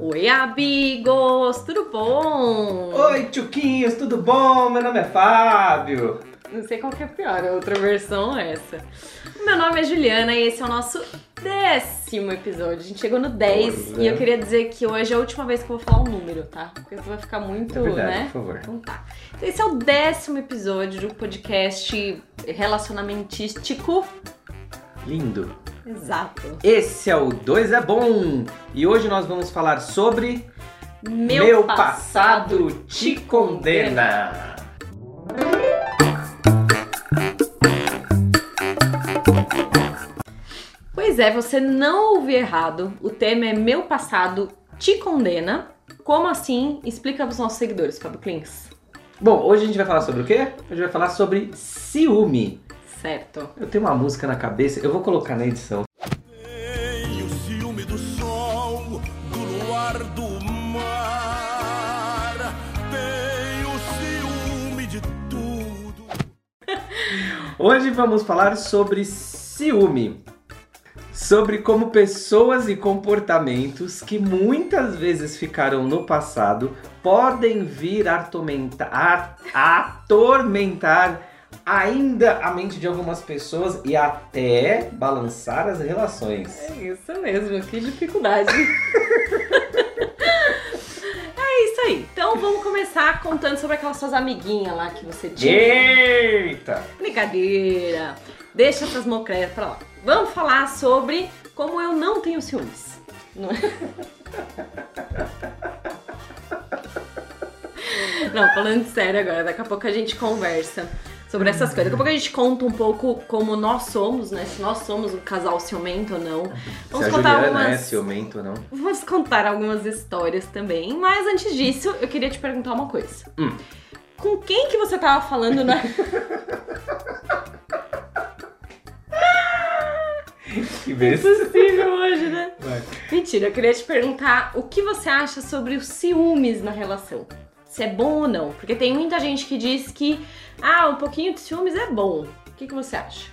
Oi, amigos! Tudo bom? Oi, tchuquinhos, tudo bom? Meu nome é Fábio. Não sei qual que é pior, a outra versão ou essa. Meu nome é Juliana e esse é o nosso décimo episódio. A gente chegou no 10 Pois e é. eu queria dizer que hoje é a última vez que eu vou falar um número, tá? Porque você vai ficar muito, É verdade, né? por favor. Então tá. Então esse é o décimo episódio do podcast relacionamentístico. Lindo. Exato. Esse é o 2 é bom. E hoje nós vamos falar sobre Meu, passado te condena. Pois é, você não ouviu errado. O tema é Meu Passado Te Condena. Como assim? Explica para os nossos seguidores, Fábio Klins. Bom, hoje a gente vai falar sobre o quê? A gente vai falar sobre ciúme. Certo. Eu tenho uma música na cabeça, eu vou colocar na edição. Tenho ciúme do sol, do luar, do mar. Tenho ciúme de tudo. Hoje vamos falar sobre ciúme. Sobre como pessoas e comportamentos que muitas vezes ficaram no passado podem vir atormentar, a- atormentar ainda a mente de algumas pessoas e até balançar as relações. É isso mesmo, que dificuldade. é isso aí. Então vamos começar contando sobre aquelas suas amiguinhas lá que você tinha. Eita! Brincadeira. Deixa essas mocretas pra lá. Vamos falar sobre como eu não tenho ciúmes. Não, é? não falando sério agora, daqui a pouco a gente conversa sobre essas coisas. Daqui a pouco a gente conta um pouco como nós somos, né? Se nós somos um casal ciumento ou não. Vamos Se contar Juliana algumas. é ciumento ou não. Vamos contar algumas histórias também. Mas antes disso, eu queria te perguntar uma coisa. Hum. Com quem que você tava falando na. Que vez. Impossível hoje, né? Vai. Mentira, eu queria te perguntar o que você acha sobre os ciúmes na relação. Se é bom ou não. Porque tem muita gente que diz que, ah, um pouquinho de ciúmes é bom. O que, que você acha?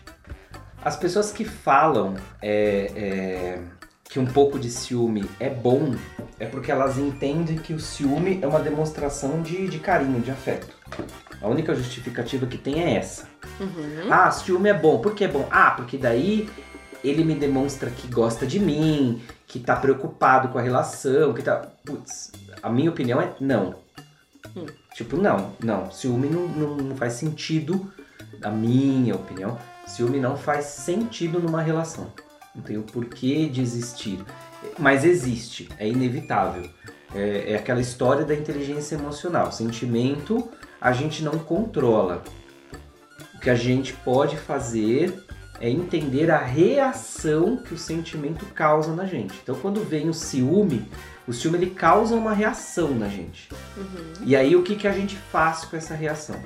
As pessoas que falam é, é, que um pouco de ciúme é bom é porque elas entendem que o ciúme é uma demonstração de, de carinho, de afeto. A única justificativa que tem é essa. Uhum. Ah, ciúme é bom. Por que é bom? Ah, porque daí ele me demonstra que gosta de mim, que tá preocupado com a relação, que tá. Putz, a minha opinião é não. Tipo, não, não. Ciúme não, não, não faz sentido, a minha opinião, ciúme não faz sentido numa relação. Não tem o porquê de existir. Mas existe, é inevitável. É, é aquela história da inteligência emocional. Sentimento a gente não controla. O que a gente pode fazer é entender a reação que o sentimento causa na gente. Então, quando vem o ciúme, o ciúme ele causa uma reação na gente. Uhum. E aí, o que, que a gente faz com essa reação?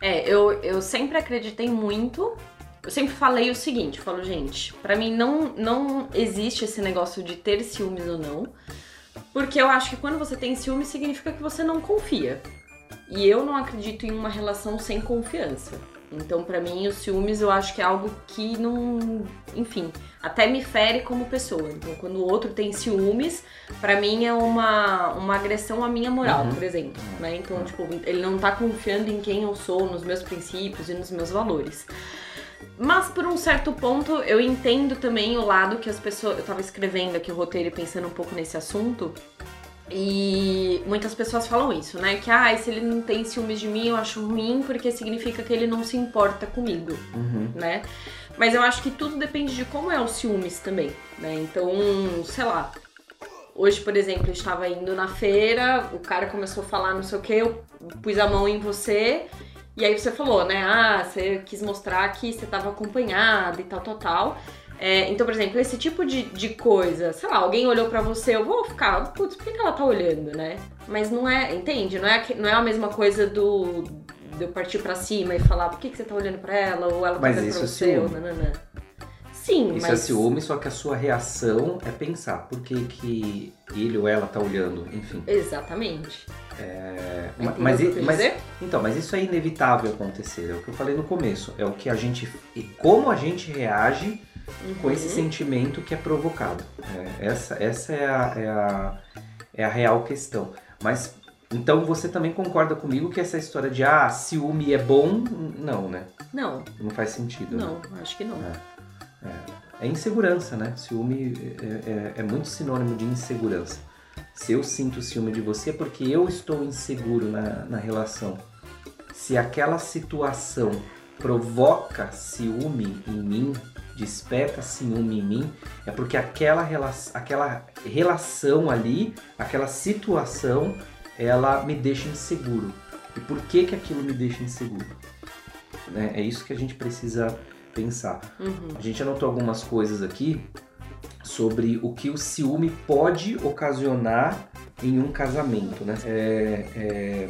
É, eu, eu sempre acreditei muito. Eu sempre falei o seguinte, eu falo, gente, pra mim não, não existe esse negócio de ter ciúmes ou não. Porque eu acho que quando você tem ciúmes significa que você não confia. E eu não acredito em uma relação sem confiança. Então, pra mim, os ciúmes eu acho que é algo que não. Enfim, até me fere como pessoa. Então, quando o outro tem ciúmes, pra mim é uma, uma agressão à minha moral, Uhum. por exemplo. Né? Então, tipo, ele não tá confiando em quem eu sou, nos meus princípios e nos meus valores. Mas por um certo ponto eu entendo também o lado que as pessoas. Eu tava escrevendo aqui o roteiro e pensando um pouco nesse assunto. E muitas pessoas falam isso, né? Que ah, se ele não tem ciúmes de mim, eu acho ruim porque significa que ele não se importa comigo, Uhum. né? Mas eu acho que tudo depende de como é o ciúmes também, né? Então, sei lá. Hoje, por exemplo, eu estava indo na feira, o cara começou a falar não sei o que, eu pus a mão em você, e aí você falou, né? Ah, você quis mostrar que você estava acompanhada e tal, tal, tal. É, então, por exemplo, esse tipo de, de coisa, sei lá, alguém olhou pra você, eu vou ficar, putz, por que que ela tá olhando, né? Mas não é, entende? Não é, não é a mesma coisa do de eu partir pra cima e falar por que, que você tá olhando pra ela, ou ela tá Mas olhando isso pra é você, ou ciúme. nananã. Sim, Isso mas... é ciúme, só que a sua reação é pensar por que, que ele ou ela tá olhando, enfim. Exatamente. É, mas, mas- então, mas isso é inevitável acontecer, é o que eu falei no começo, é o que a gente e como a gente reage com esse sentimento que é provocado. É, essa essa é, a, é, a, é a real questão. Mas então você também concorda comigo que essa história de ah, ciúme é bom, não, né? Não, Não faz sentido. né? não, acho que não. É, é insegurança, né? Ciúme é, é- é muito sinônimo de insegurança. Se eu sinto ciúme de você é porque eu estou inseguro na, na relação. Se aquela situação provoca ciúme em mim, desperta ciúme em mim, é porque aquela, rela aquela relação ali, aquela situação, ela me deixa inseguro. E por que, que aquilo me deixa inseguro? Né? É isso que a gente precisa pensar. A gente anotou algumas coisas aqui sobre o que o ciúme pode ocasionar em um casamento, né? É, é,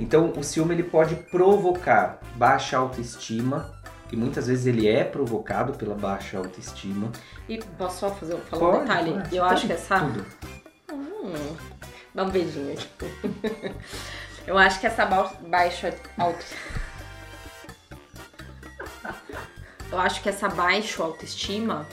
Então, o ciúme ele pode provocar baixa autoestima e muitas vezes ele é provocado pela baixa autoestima. E posso só fazer, falar um Pode, detalhe? pode, eu pode acho que essa. Tudo. Hum, dá um beijinho aqui. eu acho que essa ba- baixa auto. Eu acho que essa baixa autoestima,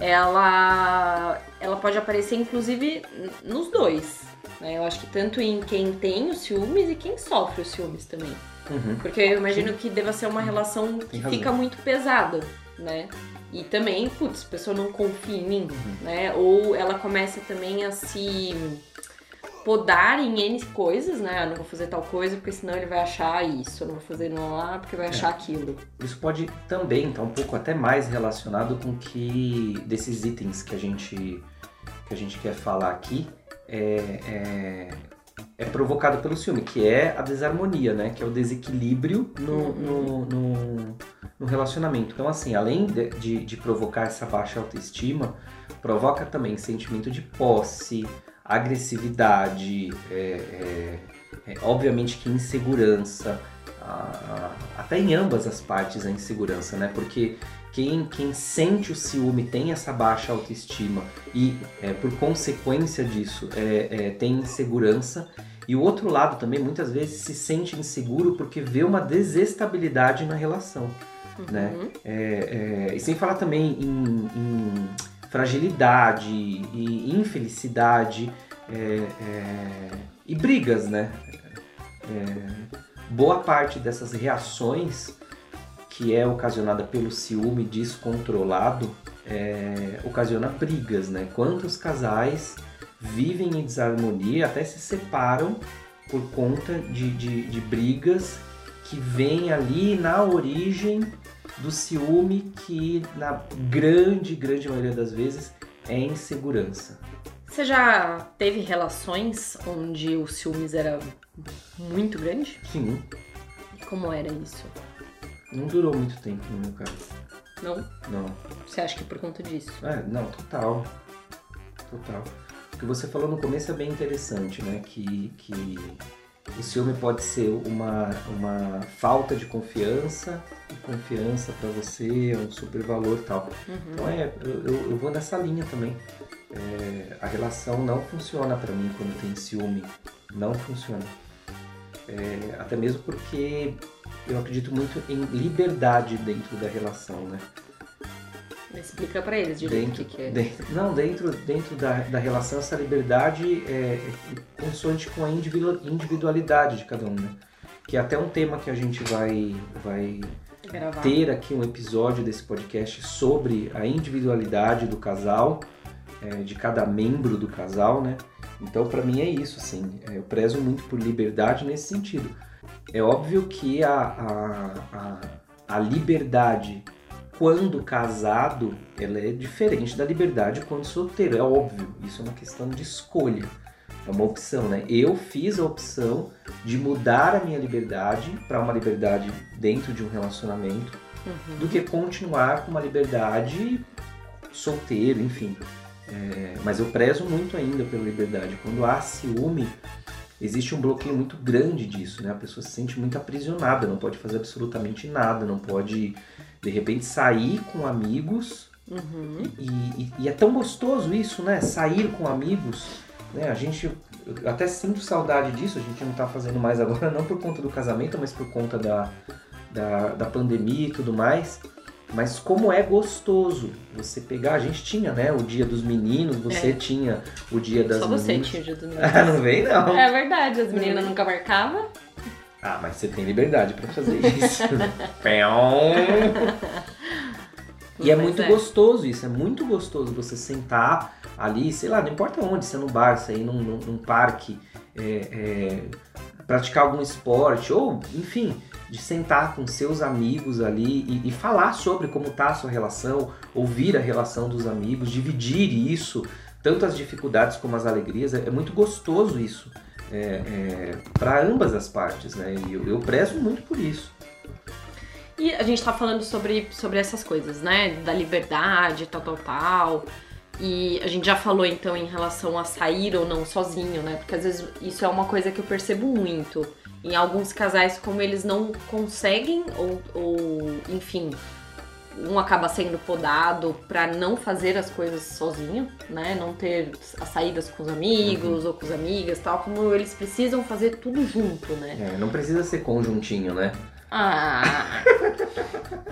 ela, ela pode aparecer inclusive nos dois. Né? Eu acho que tanto em quem tem os ciúmes e quem sofre os ciúmes também. Uhum. Porque eu imagino que deva ser uma relação que fica muito pesada, né? E também, putz, a pessoa não confia em mim, Uhum. né? Ou ela começa também a se podar em N coisas, né? Eu não vou fazer tal coisa porque senão ele vai achar isso. Eu não vou fazer não lá porque vai achar aquilo. Isso pode também estar um pouco até mais relacionado com que desses itens que a gente que a gente quer falar aqui é, é, é provocado pelo ciúme, que é a desarmonia, né? Que é o desequilíbrio no, no, no, no relacionamento. Então, assim, além de, de, de provocar essa baixa autoestima, provoca também sentimento de posse, agressividade, é, é, é, obviamente que insegurança, a- a- até em ambas as partes a insegurança, né? Porque quem, quem sente o ciúme tem essa baixa autoestima e, é, por consequência disso, é, é, tem insegurança. E o outro lado também, muitas vezes, se sente inseguro porque vê uma desestabilidade na relação, né? Uhum. É, é, e sem falar também em, em fragilidade e infelicidade é, é, e brigas, né? É, boa parte dessas reações que é ocasionada pelo ciúme descontrolado é, ocasiona brigas, né? Quantos casais vivem em desarmonia, até se separam por conta de, de, de brigas que vêm ali na origem do ciúme que na grande, grande maioria das vezes é insegurança. Você já teve relações onde o ciúmes era muito grande? Sim, E como era isso? não durou muito tempo no meu caso. Não? Não. Você acha que por conta disso? É, não, total. Total. O que você falou no começo é bem interessante, né? Que, que o ciúme pode ser uma, uma falta de confiança, e confiança pra você é um super valor e tal. Então é, eu, eu- vou nessa linha também. É, a relação não funciona pra mim quando tem ciúme. Não funciona. É, até mesmo porque eu acredito muito em liberdade dentro da relação, né? Explica pra eles direito o dentro, que, que é. dentro- não, dentro, dentro da, da relação, essa liberdade é, é consoante com a individu- individualidade de cada um, né? Que é até um tema que a gente vai, vai Gravar. ter aqui um episódio desse podcast sobre a individualidade do casal, é, de cada membro do casal, né? Então, pra mim é isso, assim. é, Eu prezo muito por liberdade nesse sentido. É óbvio que a, a, a, a liberdade quando casado, ela é diferente da liberdade quando solteiro. É óbvio, isso é uma questão de escolha. É uma opção, né? Eu fiz a opção de mudar a minha liberdade para uma liberdade dentro de um relacionamento Uhum. do que continuar com uma liberdade solteiro, enfim. É, mas eu prezo muito ainda pela liberdade. Quando há ciúme, existe um bloqueio muito grande disso, né? A pessoa se sente muito aprisionada, não pode fazer absolutamente nada, não pode, de repente, sair com amigos. Uhum. E, e- e é tão gostoso isso, né? Sair com amigos. Né? A gente, eu até sinto saudade disso, a gente não tá fazendo mais agora, não por conta do casamento, mas por conta da, da, da pandemia e tudo mais. Mas como é gostoso você pegar, a gente tinha, né, o dia dos meninos, você É. tinha o dia das Só você meninas. tinha o dia dos Ah, meninos. não vem não. É verdade, as meninas nunca marcavam. Ah, mas você tem liberdade pra fazer isso. E é muito é. gostoso isso, é muito gostoso você sentar ali, sei lá, não importa onde, se é no bar, se é num, num- num parque, é, é, praticar algum esporte, ou, enfim, de sentar com seus amigos ali e, e falar sobre como tá a sua relação, ouvir a relação dos amigos, dividir isso, tanto as dificuldades como as alegrias, é, é muito gostoso isso. para ambas as partes, né? E eu, eu prezo muito por isso. E a gente tá falando sobre, sobre essas coisas, né? Da liberdade, tal, tal, tal. E a gente já falou então em relação a sair ou não sozinho, né? Porque às vezes isso é uma coisa que eu percebo muito. Em alguns casais, como eles não conseguem, ou, ou enfim, um acaba sendo podado pra não fazer as coisas sozinho, né? Não ter as saídas com os amigos ou com as amigas, tal, como eles precisam fazer tudo junto, né? É, não precisa ser conjuntinho, né? Ah.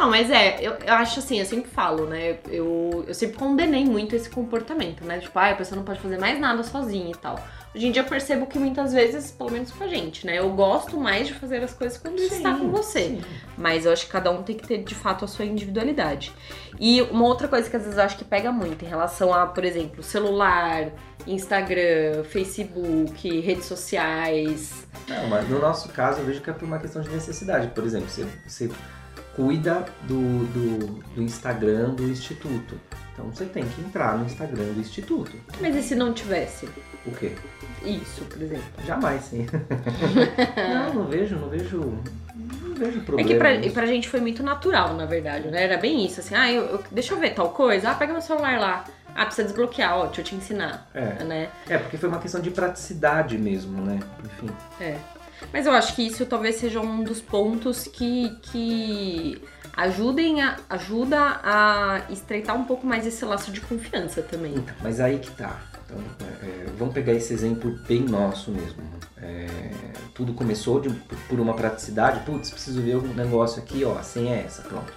Não, mas é, eu, eu acho assim, eu sempre falo, né? Eu, eu sempre condenei muito esse comportamento, né? Tipo, ah, a pessoa não pode fazer mais nada sozinha e tal. Hoje em dia eu percebo que muitas vezes, pelo menos com a gente, né? Eu gosto mais de fazer as coisas quando está com você. sim. Mas eu acho que cada um tem que ter de fato a sua individualidade. E uma outra coisa que às vezes eu acho que pega muito em relação a, por exemplo, celular, Instagram, Facebook, redes sociais. Não, mas no nosso caso eu vejo que é por uma questão de necessidade. Por exemplo, você, você cuida do, do, do Instagram do Instituto. Então você tem que entrar no Instagram do Instituto. Mas e se não tivesse O quê? isso, por exemplo? Jamais, sim. não, não vejo, não vejo. Não vejo É problema. que pra, nisso. pra gente foi muito natural, na verdade, né? Era bem isso, assim, ah, eu, eu- deixa eu ver tal coisa, ah, pega meu celular lá. Ah, precisa desbloquear, ó, deixa eu te ensinar, É. né? é, porque foi uma questão de praticidade mesmo, né? Enfim. É. Mas eu acho que isso talvez seja um dos pontos que, que ajudem a, ajuda a estreitar um pouco mais esse laço de confiança também. Então, mas aí que tá. Então, é, é, vamos pegar esse exemplo bem nosso mesmo. É, tudo começou de- por uma praticidade. Putz, preciso ver um negócio aqui, ó, a senha é essa, pronto.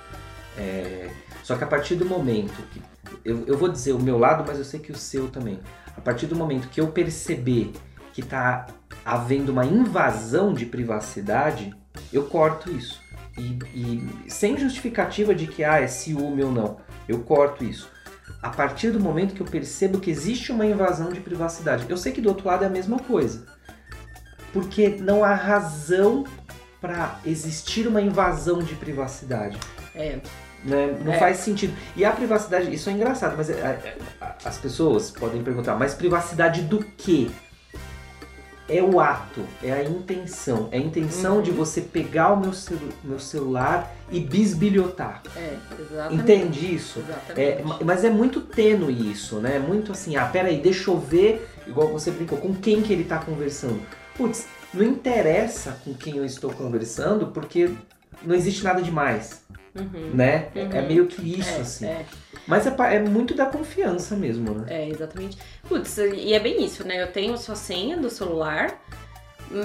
É, só que a partir do momento que. Eu, eu vou dizer o meu lado, mas eu sei que o seu também. A partir do momento que eu perceber que tá havendo uma invasão de privacidade, eu corto isso. E, e sem justificativa de que ah, é ciúme ou não. Eu corto isso a partir do momento que eu percebo que existe uma invasão de privacidade. Eu sei que do outro lado é a mesma coisa. Porque não há razão para existir uma invasão de privacidade. É. né? Não É. faz sentido. E a privacidade, isso é engraçado, mas é- é- é- as pessoas podem perguntar, mas privacidade do quê? É o ato, é a intenção. É a intenção Uhum. de você pegar o meu, celu- meu celular e bisbilhotar. É, exatamente. Entende isso? Exatamente. É, ma- mas é muito tênue isso, né? Muito assim, ah, peraí, deixa eu ver, igual você brincou, com quem que ele tá conversando. Putz, não interessa com quem eu estou conversando, porque não existe nada demais, Uhum. né? É- É Uhum. meio que isso, é, assim. É, Mas é, é muito da confiança mesmo, né? é, exatamente. Putz, e é bem isso, né? Eu tenho sua senha do celular,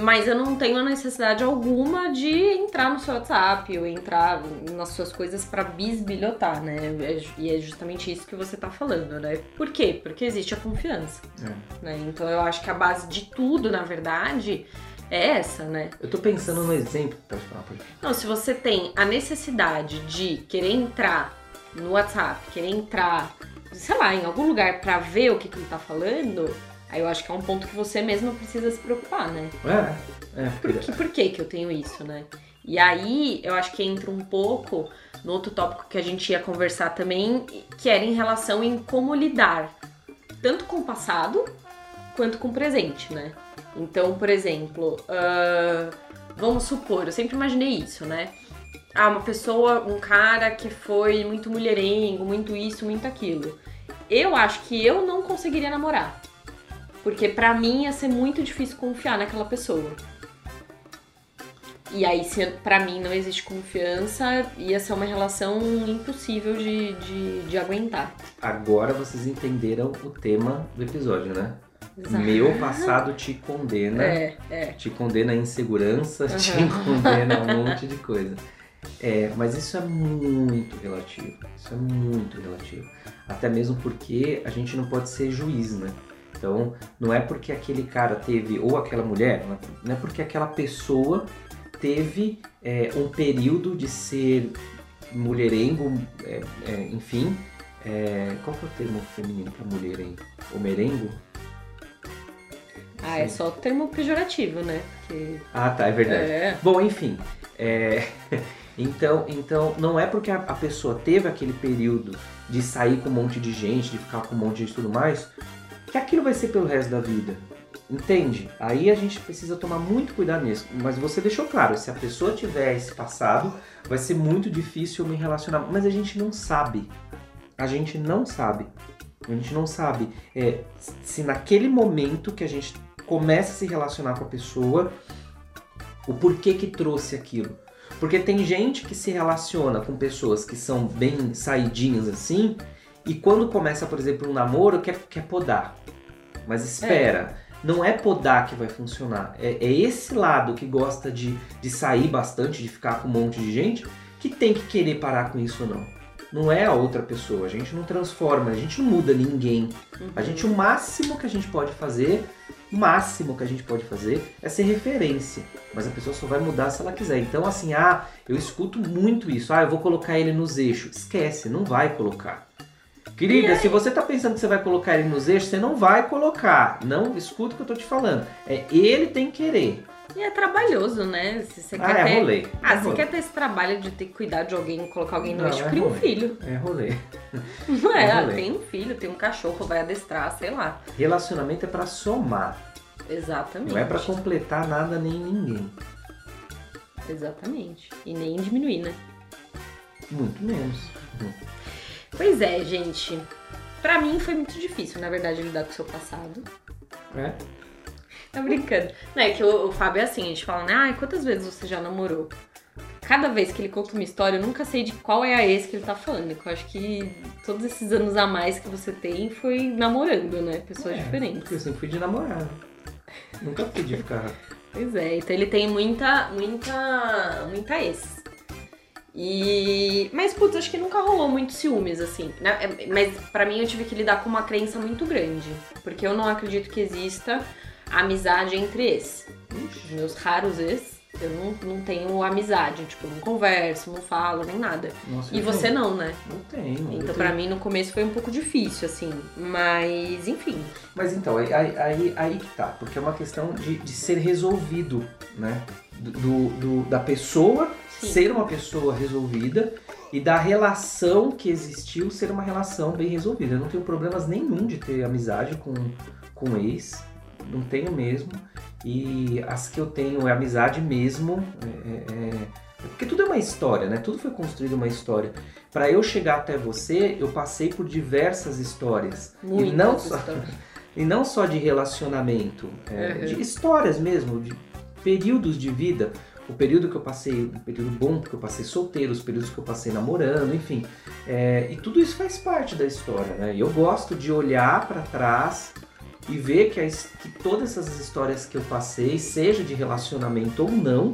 mas eu não tenho necessidade alguma de entrar no seu WhatsApp ou entrar nas suas coisas pra bisbilhotar, né? É E é justamente isso que você tá falando, né? Por quê? Porque existe a confiança, É. né? Então eu acho que a base de tudo, na verdade, é essa, né? Eu tô pensando no exemplo. Falar, pode falar. Não, se você tem a necessidade de querer entrar no WhatsApp, querer entrar, sei lá, em algum lugar pra ver o que, que ele tá falando, aí eu acho que é um ponto que você mesmo precisa se preocupar, né? É, é, Por que, por que que eu tenho isso, né? E aí eu acho que entra um pouco no outro tópico que a gente ia conversar também, que era em relação em como lidar tanto com o passado quanto com presente, né? Então, por exemplo, ah, vamos supor, eu sempre imaginei isso, né? Ah, uma pessoa, um cara que foi muito mulherengo, muito isso, muito aquilo. Eu acho que eu não conseguiria namorar. Porque pra mim ia ser muito difícil confiar naquela pessoa. E aí, se pra mim não existe confiança, ia ser uma relação impossível de, de, de aguentar. agora vocês entenderam o tema do episódio, né? Exato. Meu passado te condena. É, é. te condena a insegurança, te Uhum. condena a um monte de coisa. É, mas isso é muito relativo. Isso é muito relativo. Até mesmo porque a gente não pode ser juiz, né? Então, não é porque aquele cara teve, ou aquela mulher, não é porque aquela pessoa teve é, um período de ser mulherengo, é, é, enfim. É, qual que é o termo feminino para mulherengo? O Ah, é só o termo pejorativo, né? Porque... Ah, tá, é verdade. É. Bom, enfim. é, então, então, não é porque a, a pessoa teve aquele período de sair com um monte de gente, de ficar com um monte de gente e tudo mais, que aquilo vai ser pelo resto da vida. Entende? Aí a gente precisa tomar muito cuidado nisso. Mas você deixou claro, se a pessoa tiver esse passado, vai ser muito difícil me relacionar. Mas a gente não sabe. A gente não sabe. A gente não sabe é, se naquele momento que a gente começa a se relacionar com a pessoa, o porquê que trouxe aquilo. Porque tem gente que se relaciona com pessoas que são bem saidinhas assim, e quando começa, por exemplo, um namoro, quer, quer podar. Mas espera, não é podar que vai funcionar. É, é esse lado que gosta de, de sair bastante, de ficar com um monte de gente, que tem que querer parar com isso ou não. Não é a outra pessoa, a gente não transforma, a gente não muda ninguém. A gente, o máximo que a gente pode fazer, o máximo que a gente pode fazer é ser referência. Mas a pessoa só vai mudar se ela quiser. Então, assim, ah, eu escuto muito isso. Ah, eu vou colocar ele nos eixos. Esquece, não vai colocar. Querida, se você tá pensando que você vai colocar ele nos eixos, você não vai colocar. Não escuta o que eu tô te falando. É ele tem que querer. E é trabalhoso, né? Se você Ah, quer é ter... rolê. Ah, É você rolê. quer ter esse trabalho de ter que cuidar de alguém, colocar alguém no eixo, é cria um filho. É rolê. Não é? É Ah, rolê. tem um filho, tem um cachorro, vai adestrar, sei lá. Relacionamento é pra somar. Exatamente. Não é pra completar nada nem ninguém. Exatamente. E nem diminuir, né? Muito menos. Pois é, gente. Pra mim foi muito difícil, na verdade, lidar com o seu passado. É? Tá brincando. Não, é que o, o Fábio é assim, a gente fala, né? Ai, quantas vezes você já namorou? Cada vez que ele conta uma história, eu nunca sei de qual é a ex que ele tá falando. Eu acho que todos esses anos a mais que você tem foi namorando, né? Pessoas É, diferentes. Porque eu sempre fui de namorar. Nunca fui de ficar. Pois é, então ele tem muita, muita, muita ex. E. Mas, putz, acho que nunca rolou muito ciúmes, assim. né? Mas pra mim eu tive que lidar com uma crença muito grande. Porque eu não acredito que exista amizade entre ex. Os meus raros ex, eu não, não tenho amizade. Tipo, não converso, não falo, nem nada. Nossa, E você não. né? Não tenho. eu Então pra tenho. mim no começo foi um pouco difícil, assim. Mas, enfim. Mas então, aí, aí, aí, que tá. Porque é uma questão de, de ser resolvido, né? Do, do- do- da pessoa Sim. ser uma pessoa resolvida e da relação que existiu ser uma relação bem resolvida. Eu não tenho problemas nenhum de ter amizade com, com ex. Não tenho mesmo. E as que eu tenho é amizade mesmo. é- é- é- porque tudo é uma história, né? Tudo foi construído uma história. Para eu chegar até você, eu passei por diversas histórias. Muitas e não só, histórias. e não só de relacionamento, é, Uhum. de histórias mesmo, de períodos de vida. O período que eu passei, o período bom que eu passei solteiro, os períodos que eu passei namorando, enfim. É, e tudo isso faz parte da história, né? E eu gosto de olhar para trás e ver que, as- que todas essas histórias que eu passei, seja de relacionamento ou não,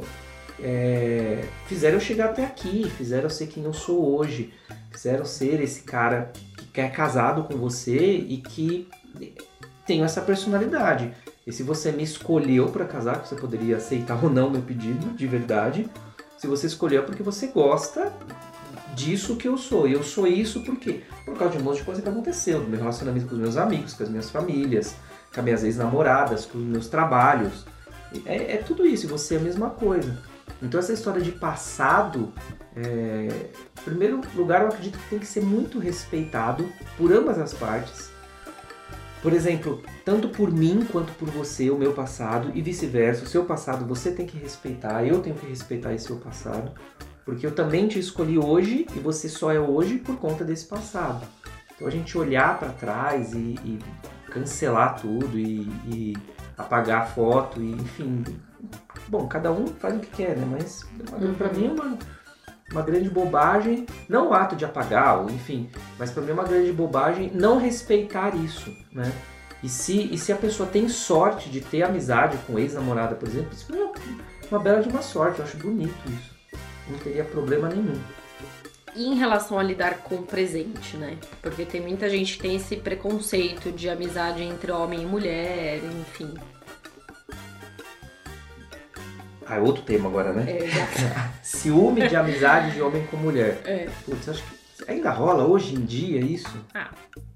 é, fizeram eu chegar até aqui, fizeram eu ser quem eu sou hoje, fizeram eu ser esse cara que é casado com você e que tenho essa personalidade. E se você me escolheu para casar, você poderia aceitar ou não meu pedido, de verdade. Se você escolheu é porque você gosta disso que eu sou. E eu sou isso por quê? Por causa de um monte de coisa que aconteceu, do meu relacionamento com os meus amigos, com as minhas famílias, com as minhas ex-namoradas, com os meus trabalhos. É, é tudo isso, e você é a mesma coisa. Então essa história de passado, é, em primeiro lugar, eu acredito que tem que ser muito respeitado por ambas as partes. Por exemplo, tanto por mim quanto por você, o meu passado, e vice-versa. O seu passado você tem que respeitar, eu tenho que respeitar esse seu passado. Porque eu também te escolhi hoje e você só é hoje por conta desse passado. Então a gente olhar para trás e, e cancelar tudo e, e apagar a foto e enfim. Bom, cada um faz o que quer, né? Mas para mim é uma, uma grande bobagem, não o ato de apagar, ou enfim, mas para mim é uma grande bobagem não respeitar isso, né? E se, e se a pessoa tem sorte de ter amizade com ex-namorada, por exemplo, isso é uma, uma bela de uma sorte, eu acho bonito isso. não teria problema nenhum. E em relação a lidar com o presente, né? Porque tem muita gente que tem esse preconceito de amizade entre homem e mulher, enfim. Ah, é outro tema agora, né? É, já- Ciúme de amizade de homem com mulher. é. Putz, acho que ainda rola hoje em dia isso?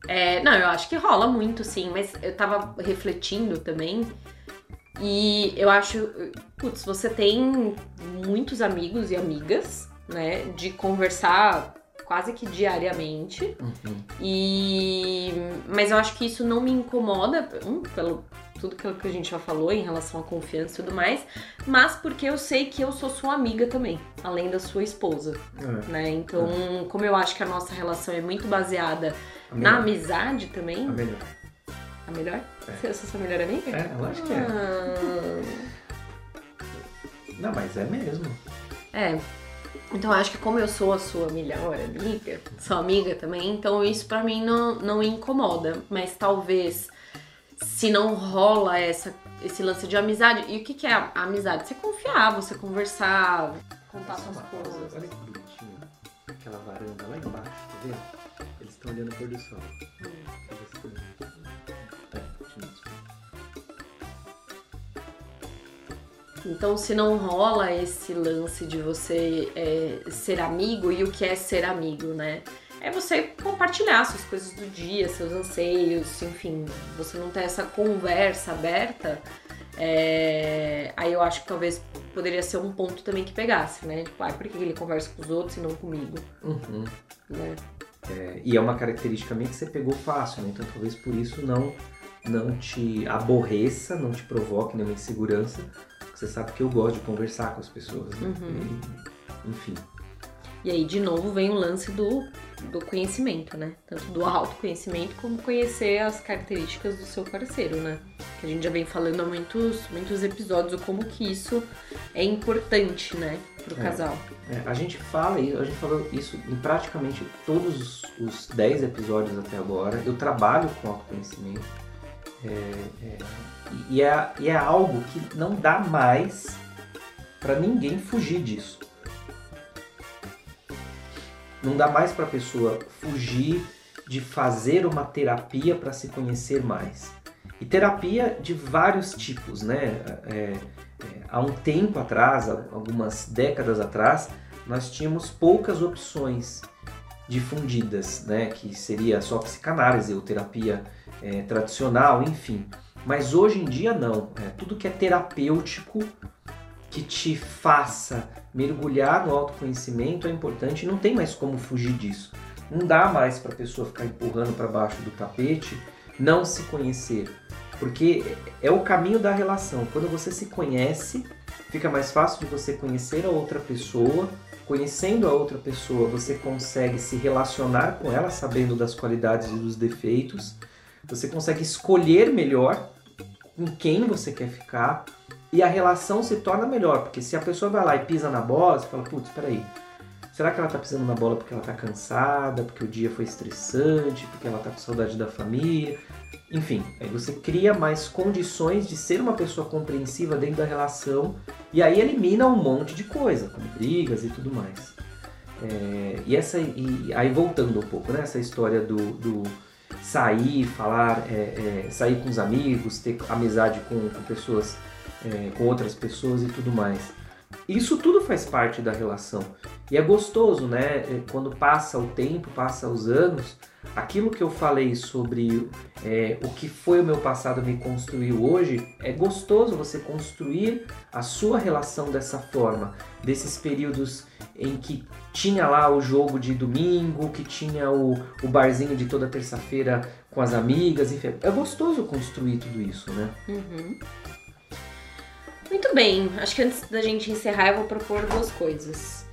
É, não, eu acho que rola muito, sim, mas eu tava refletindo também. E eu acho, putz, você tem muitos amigos e amigas, né, de conversar quase que diariamente. Uhum. E mas eu acho que isso não me incomoda, um, pelo tudo aquilo que a gente já falou em relação à confiança e tudo mais, mas porque eu sei que eu sou sua amiga também, além da sua esposa, É, né? Então, como eu acho que a nossa relação é muito baseada na amizade também, A melhor. a melhor? É. Você é sua melhor amiga? É, eu acho que é. Ah, Não, mas é mesmo. é. Então acho que como eu sou a sua melhor amiga, sua amiga também, então isso pra mim não, não me incomoda. Mas talvez se não rola essa, esse lance de amizade. E o que, que é a amizade? Você confiar, você conversar, contar Só suas coisas. Olha que bonitinho. Aquela varanda lá embaixo, tá vendo? Eles estão olhando o pôr do sol. Deixa Então, se não rola esse lance de você é, ser amigo, e o que é ser amigo, né? É você compartilhar suas coisas do dia, seus anseios, enfim, você não ter essa conversa aberta. é, Aí eu acho que talvez poderia ser um ponto também que pegasse, né? Tipo, ah, por que ele conversa com os outros e não comigo, Uhum. né? É, e é uma característica minha que você pegou fácil, né? Então talvez por isso não, não te aborreça, não te provoque nenhuma insegurança. Você sabe que eu gosto de conversar com as pessoas, né? E, enfim. E aí, de novo, vem o lance do, do conhecimento, né? Tanto do autoconhecimento como conhecer as características do seu parceiro, né? Que a gente já vem falando há muitos, muitos episódios o como que isso é importante, né? Pro É. casal. É, a gente fala, a gente falou isso em praticamente todos os- os 10 episódios até agora. Eu trabalho com autoconhecimento. É, é, e, é, e é algo que não dá mais pra ninguém fugir disso. Não dá mais pra pessoa fugir de fazer uma terapia para se conhecer mais. E terapia de vários tipos, né? É, é, há um tempo atrás, algumas décadas atrás, nós tínhamos poucas opções difundidas, né? Que seria só psicanálise ou terapia é, tradicional, enfim. Mas hoje em dia não. É, tudo que é terapêutico que te faça mergulhar no autoconhecimento é importante. Não tem mais como fugir disso. Não dá mais para a pessoa ficar empurrando para baixo do tapete, não se conhecer, porque é o caminho da relação. Quando você se conhece, fica mais fácil de você conhecer a outra pessoa. Conhecendo a outra pessoa, você consegue se relacionar com ela, sabendo das qualidades e dos defeitos. Você consegue escolher melhor com quem você quer ficar e a relação se torna melhor, porque se a pessoa vai lá e pisa na bola, você fala, putz, peraí, será que ela tá pisando na bola porque ela tá cansada, porque o dia foi estressante, porque ela tá com saudade da família? Enfim, aí você cria mais condições de ser uma pessoa compreensiva dentro da relação e aí elimina um monte de coisa, como brigas e tudo mais. É, e essa e aí voltando um pouco, né? Essa história do, do sair, falar, é, é, sair com os amigos, ter amizade com, com pessoas, é, com outras pessoas e tudo mais. Isso tudo faz parte da relação. E é gostoso, né? É, Quando passa o tempo, passa os anos, aquilo que eu falei sobre é, o que foi o meu passado me construiu hoje, é gostoso você construir a sua relação dessa forma, desses períodos em que tinha lá o jogo de domingo, que tinha o, o barzinho de toda terça-feira com as amigas, enfim. É gostoso construir tudo isso, né? Uhum. Muito bem, acho que antes da gente encerrar, eu vou propor duas coisas.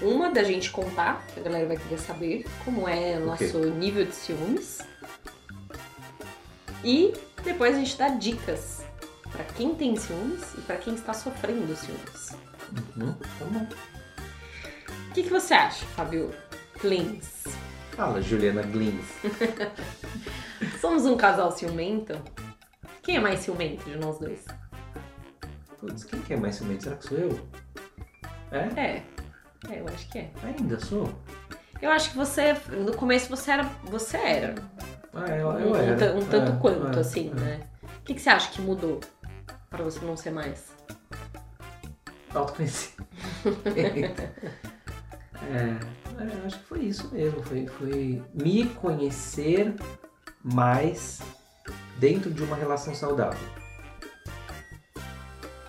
Uma da gente contar, que a galera vai querer saber como é o nosso nível de ciúmes. E depois a gente dá dicas pra quem tem ciúmes e pra quem está sofrendo ciúmes. Uhum. Tá bom. O que, que você acha, Fábio Klins? Fala, Juliana Glins. Somos um casal ciumento? Quem é mais ciumento de nós dois? Putz, quem que é mais ciumento? Será que sou eu? É? É, É, eu acho que é. Ainda sou? Eu acho que você, no começo você era, você era. Ah, eu, Um, eu um era. ta- um tanto É, quanto, é, assim, é. né? O que, que você acha que mudou pra você não ser mais? Autoconhecimento. é, é, acho que foi isso mesmo. Foi, foi me conhecer mais dentro de uma relação saudável.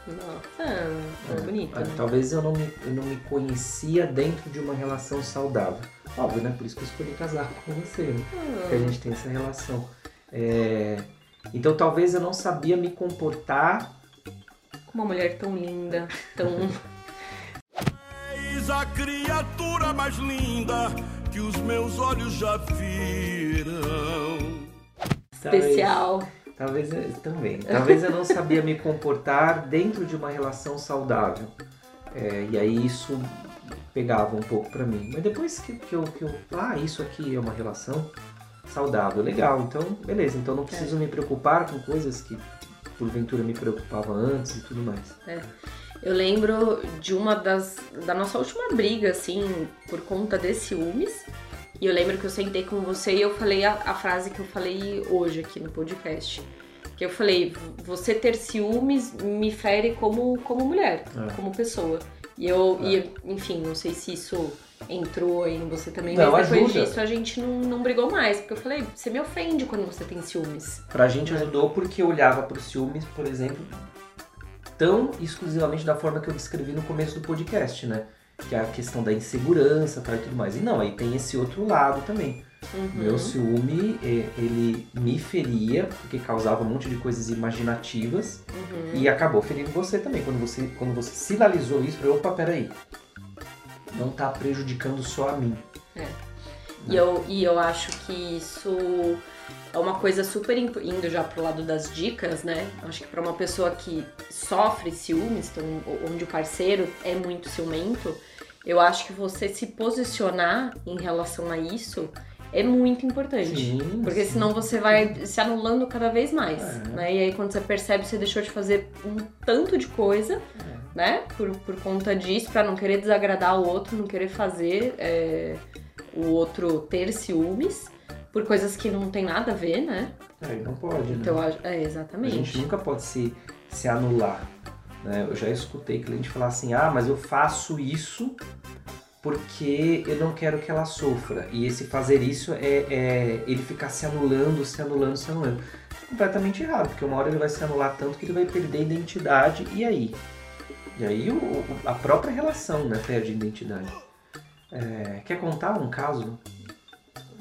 Nossa, é, É, bonito, é, né? Talvez eu não, me, eu não me conhecia dentro de uma relação saudável. Óbvio, né? Por isso que eu escolhi casar com você, né? Porque a gente tem essa relação. É, Então talvez eu não sabia me comportar. Com uma mulher tão linda, tão Eis a criatura mais linda que os meus olhos já viram. talvez- especial. Talvez eu, também. Talvez eu não sabia me comportar dentro de uma relação saudável. É, e aí isso pegava um pouco pra mim. Mas depois que, que, eu, que eu. Ah, isso aqui é uma relação saudável, legal. Então, beleza. Então não preciso me preocupar com coisas que porventura me preocupavam antes e tudo mais. Eu lembro de uma das. da nossa última briga, assim, por conta de ciúmes. E eu lembro que eu sentei com você e eu falei a, a frase que eu falei hoje aqui no podcast. Que eu falei, você ter ciúmes me fere como, como mulher, É. como pessoa. E eu, É. e, enfim, não sei se isso entrou aí em você também, Não, mas depois ajuda. disso a gente não, não brigou mais. Porque eu falei, você me ofende quando você tem ciúmes. Pra gente ajudou porque eu olhava pro ciúmes, por exemplo, tão exclusivamente da forma que eu descrevi no começo do podcast, né? Que é a questão da insegurança tá, e tudo mais. E não, aí tem esse outro lado também. Uhum. Meu ciúme, ele me feria, porque causava um monte de coisas imaginativas Uhum. e acabou ferindo você também. Quando você, quando você sinalizou isso, eu, opa, peraí. Não tá prejudicando só a mim. E eu, e eu acho que isso é uma coisa super indo já pro lado das dicas, né? Acho que pra uma pessoa que sofre ciúmes, então, onde o parceiro é muito ciumento, eu acho que você se posicionar em relação a isso é muito importante. Sim, Porque sim. senão você vai se anulando cada vez mais, É. né? E aí quando você percebe, você deixou de fazer um tanto de coisa, né? Por, por conta disso, pra não querer desagradar o outro, não querer fazer é, o outro ter ciúmes, por coisas que não tem nada a ver, né? Aí não pode, né? Então, a- é, A exatamente. gente nunca pode se, se anular. Né? Eu já escutei cliente falar assim: ah, mas eu faço isso porque eu não quero que ela sofra. E esse fazer isso é, é ele ficar se anulando, se anulando, se anulando. Completamente errado, porque uma hora ele vai se anular tanto que ele vai perder a identidade. E aí? E aí o, a própria relação né, perde a identidade. É, quer contar um caso?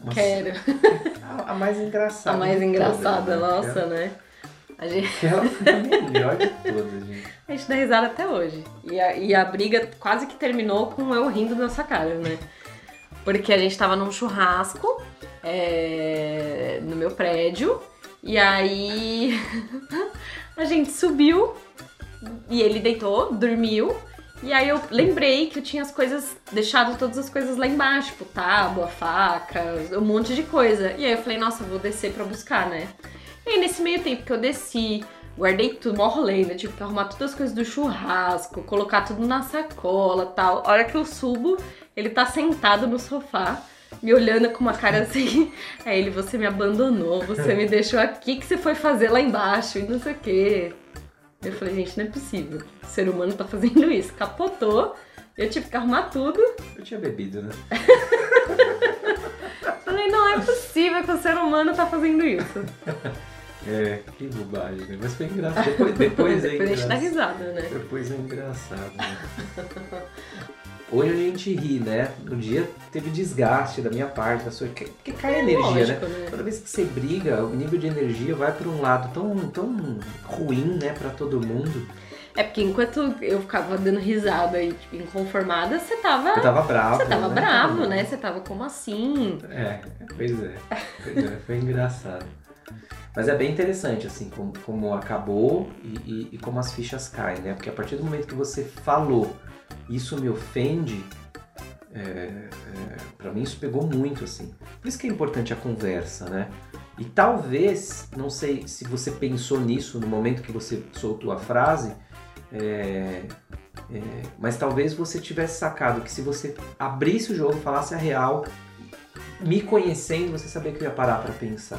Uma- Quero. A, a mais engraçada. A mais engraçada, todas, né? nossa, né? A gente, Ela foi a melhor de todas, gente. a gente dá risada até hoje. E a, e a briga quase que terminou com eu rindo da nossa cara, né? Porque a gente tava num churrasco é, no meu prédio. E aí a gente subiu e ele deitou, dormiu. E aí eu lembrei que eu tinha as coisas, deixado todas as coisas lá embaixo, tipo tábua, faca, um monte de coisa. E aí eu falei, nossa, vou descer pra buscar, né? E aí nesse meio tempo que eu desci, guardei tudo, mó rolê, né? Tive que arrumar todas as coisas do churrasco, colocar tudo na sacola tal. A hora que eu subo, ele tá sentado no sofá, me olhando com uma cara assim. Aí ele, você me abandonou, você me deixou aqui, que você foi fazer lá embaixo e não sei o quê. Eu falei, gente, não é possível. O ser humano tá fazendo isso. Capotou, eu tive que arrumar tudo. Eu tinha bebido, né? Falei, não é possível que o ser humano tá fazendo isso. É, que bobagem, né? Mas foi engraçado. Depois, depois é Depois a gente dá engraçado. risada, né? Depois é engraçado. Né? Hoje a gente ri, né? No dia teve desgaste da minha parte, da sua. Porque cai energia, Lógico, né? né? Toda vez que você briga, o nível de energia vai para um lado tão, tão ruim, né, para todo mundo. É porque enquanto eu ficava dando risada e tipo, inconformada, você tava. Eu tava bravo. Você tava né? bravo, né? Você tava como assim? É, pois é. Pois é, foi engraçado. Mas é bem interessante, assim, como, como acabou e, e- e como as fichas caem, né? Porque a partir do momento que você falou, isso me ofende, é, é, para mim isso pegou muito, assim. Por isso que é importante a conversa, né? E talvez, não sei se você pensou nisso no momento que você soltou a frase, é, É, mas talvez você tivesse sacado que se você abrisse o jogo, falasse a real, me conhecendo, você sabia que eu ia parar para pensar.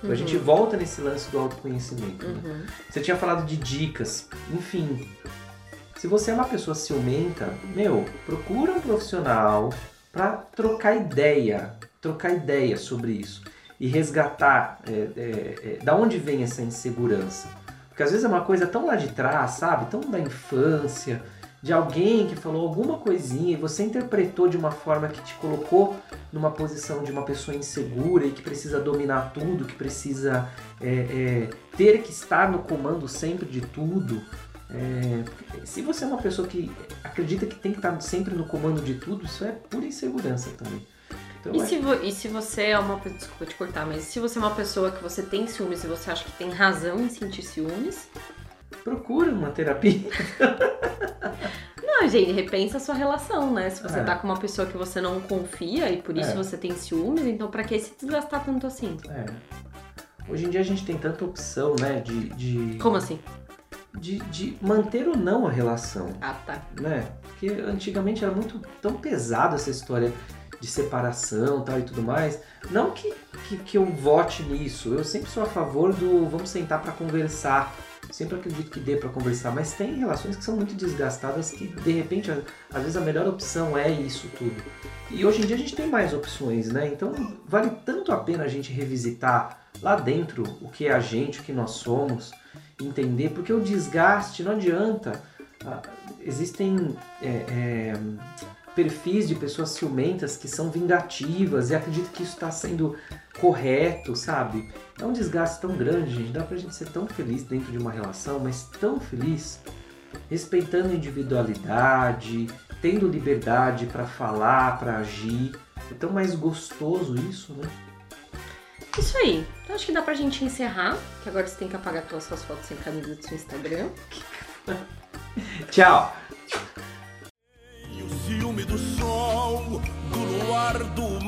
Então a gente Uhum. volta nesse lance do autoconhecimento. né? Uhum. Você tinha falado de dicas, enfim. Se você é uma pessoa ciumenta, meu, procura um profissional para trocar ideia, trocar ideia sobre isso e resgatar é, é, é, da onde vem essa insegurança. Porque às vezes é uma coisa tão lá de trás, sabe? Tão da infância, de alguém que falou alguma coisinha e você interpretou de uma forma que te colocou numa posição de uma pessoa insegura e que precisa dominar tudo, que precisa é, é, ter que estar no comando sempre de tudo. É, se você é uma pessoa que acredita que tem que estar sempre no comando de tudo, isso é pura insegurança também. Então, E eu se, vo- e se você é uma. Desculpa te cortar, mas se você é uma pessoa que você tem ciúmes e você acha que tem razão em sentir ciúmes, procura uma terapia. não, gente, repensa a sua relação, né? Se você É. tá com uma pessoa que você não confia e por isso É. você tem ciúmes, então pra que se desgastar tanto assim? É. Hoje em dia a gente tem tanta opção, né, de, de, Como assim? de, de manter ou não a relação. Ah, tá. né? Porque antigamente era muito tão pesado essa história de separação tal e tudo mais. Não que, que, que eu vote nisso, eu sempre sou a favor do vamos sentar para conversar. Sempre acredito que dê para conversar, mas tem relações que são muito desgastadas que de repente às vezes a melhor opção é isso tudo. E hoje em dia a gente tem mais opções, né? Então vale tanto a pena a gente revisitar lá dentro o que é a gente, o que nós somos, entender, porque o desgaste não adianta. Ah, existem é, é, perfis de pessoas ciumentas que são vingativas e acreditam que isso está sendo correto, sabe? É um desgaste tão grande, gente. Dá pra gente ser tão feliz dentro de uma relação, mas tão feliz, respeitando a individualidade, tendo liberdade para falar, para agir. É tão mais gostoso isso, né? Isso aí. Então acho que dá pra gente encerrar, que agora você tem que apagar todas as suas fotos sem camisa do seu Instagram. Tchau! E o ciúme do sol, do luar, do